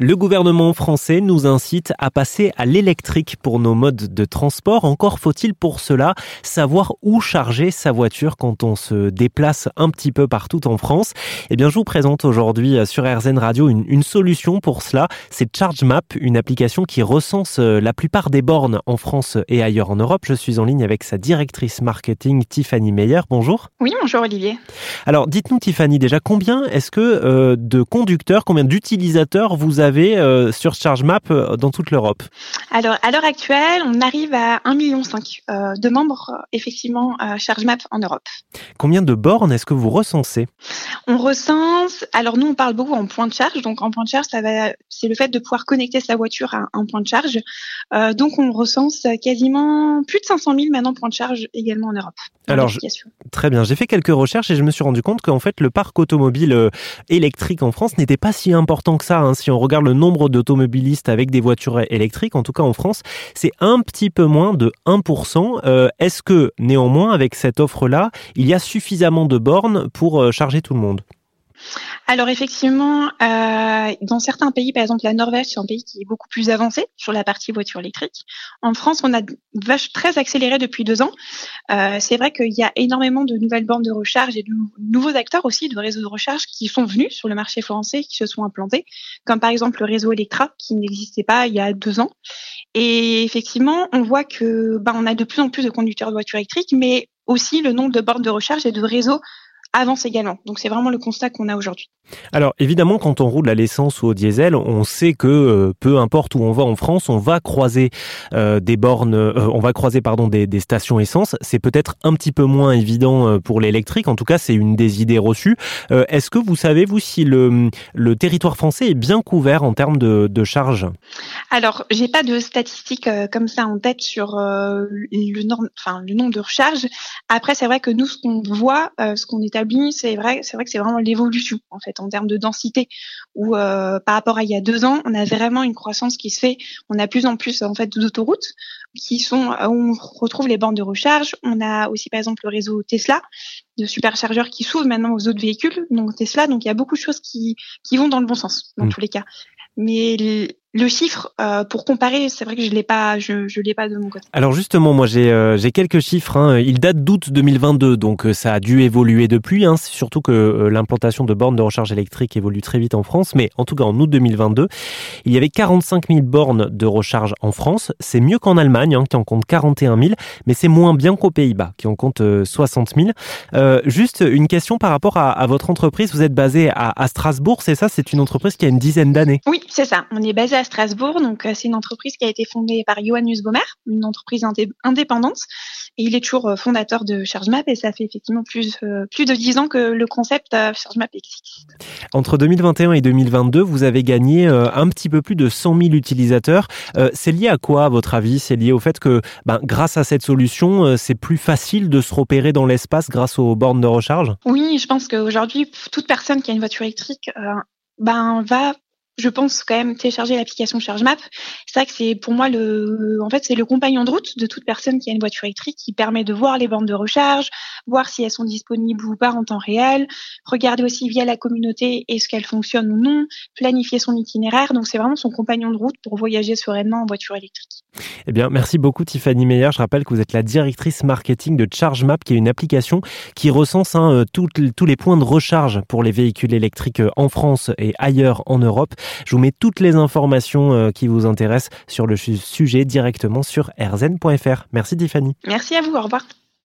Le gouvernement français nous incite à passer à l'électrique pour nos modes de transport. Encore faut-il pour cela savoir où charger sa voiture quand on se déplace un petit peu partout en France. Eh bien, je vous présente aujourd'hui sur RZN Radio une, une solution pour cela. C'est ChargeMap, une application qui recense la plupart des bornes en France et ailleurs en Europe. Je suis en ligne avec sa directrice marketing, Tiffany Meyer. Bonjour. Oui, bonjour Olivier. Alors, dites-nous Tiffany, déjà combien est-ce que euh, de conducteurs, combien d'utilisateurs vous avez avez euh, sur ChargeMap euh, dans toute l'Europe Alors, à l'heure actuelle, on arrive à 1,5 million euh, de membres, effectivement, ChargeMap en Europe. Combien de bornes est-ce que vous recensez On recense, alors nous, on parle beaucoup en point de charge. Donc, en point de charge, ça va, c'est le fait de pouvoir connecter sa voiture à un point de charge. donc, on recense quasiment plus de 500 000 maintenant points de charge également en Europe. Alors, très bien. J'ai fait quelques recherches et je me suis rendu compte qu'en fait, le parc automobile électrique en France n'était pas si important que ça. Hein, si on regarde le nombre d'automobilistes avec des voitures électriques, en tout cas en France, c'est un petit peu moins de 1%. Euh, est-ce que néanmoins, avec cette offre-là, il y a suffisamment de bornes pour euh, charger tout le monde? Alors effectivement, euh, dans certains pays, par exemple la Norvège, c'est un pays qui est beaucoup plus avancé sur la partie voiture électrique. En France, on a vache très accéléré depuis deux ans. Euh, c'est vrai qu'il y a énormément de nouvelles bornes de recharge et de nouveaux acteurs aussi de réseaux de recharge qui sont venus sur le marché français, qui se sont implantés, comme par exemple le réseau Electra qui n'existait pas il y a deux ans. Et effectivement, on voit que ben, on a de plus en plus de conducteurs de voitures électriques, mais aussi le nombre de bornes de recharge et de réseaux avance également. Donc c'est vraiment le constat qu'on a aujourd'hui. Alors évidemment, quand on roule à l'essence ou au diesel, on sait que euh, peu importe où on va en France, on va croiser euh, des bornes, euh, on va croiser pardon des, des stations essence. C'est peut-être un petit peu moins évident pour l'électrique. En tout cas, c'est une des idées reçues. Est-ce que vous savez vous si le, le territoire français est bien couvert en termes de, de charge Alors, j'ai pas de statistiques comme ça en tête sur le, norme, enfin, le nombre de recharges. Après, c'est vrai que nous, ce qu'on voit, ce qu'on établit, c'est vrai, c'est vrai que c'est vraiment l'évolution en fait en termes de densité. Où euh, par rapport à il y a deux ans, on a vraiment une croissance qui se fait. On a plus en plus en fait d'autoroutes qui sont où on retrouve les bandes de recharge. On a aussi par exemple le réseau Tesla de superchargeurs qui s'ouvrent maintenant aux autres véhicules, donc Tesla. Donc il y a beaucoup de choses qui qui vont dans le bon sens dans mmh. tous les cas. Mais le chiffre, euh, pour comparer, c'est vrai que je l'ai pas, je, je l'ai pas de mon côté. Alors justement, moi j'ai euh, j'ai quelques chiffres. Hein. Il date d'août 2022, donc euh, ça a dû évoluer depuis. Hein. C'est surtout que l'implantation de bornes de recharge électrique évolue très vite en France, mais en tout cas en août 2022, il y avait 45 000 bornes de recharge en France. C'est mieux qu'en Allemagne, hein, qui en compte 41 000, mais c'est moins bien qu'aux Pays-Bas, qui en compte 60 000. juste une question par rapport à, à, votre entreprise. Vous êtes basé à, à Strasbourg, c'est ça? C'est une entreprise qui a une dizaine d'années. Oui, c'est ça. On est basé à Strasbourg. Donc, euh, c'est une entreprise qui a été fondée par Johan Nussbaumer, une entreprise indépendante. Et il est toujours euh, fondateur de ChargeMap et ça fait effectivement plus, euh, plus de dix ans que le concept ChargeMap existe. Entre 2021 et 2022, vous avez gagné un petit peu plus de 100 000 utilisateurs. C'est lié à quoi, à votre avis? C'est lié au fait que, ben, grâce à cette solution, c'est plus facile de se repérer dans l'espace grâce aux bornes de recharge? Oui, je pense qu'aujourd'hui, toute personne qui a une voiture électrique ben, va je pense quand même télécharger l'application ChargeMap. C'est vrai que c'est pour moi le, en fait, c'est le compagnon de route de toute personne qui a une voiture électrique qui permet de voir les bornes de recharge, voir si elles sont disponibles ou pas en temps réel, regarder aussi via la communauté est-ce qu'elles fonctionnent ou non, planifier son itinéraire. Donc c'est vraiment son compagnon de route pour voyager sereinement en voiture électrique. Eh bien, merci beaucoup Tiffany Meyer. Je rappelle que vous êtes la directrice marketing de ChargeMap, qui est une application qui recense hein, euh, tous les points de recharge pour les véhicules électriques euh, en France et ailleurs en Europe. Je vous mets toutes les informations euh, qui vous intéressent sur le sujet directement sur rzn.fr. Merci Tiffany. Merci à vous. Au revoir.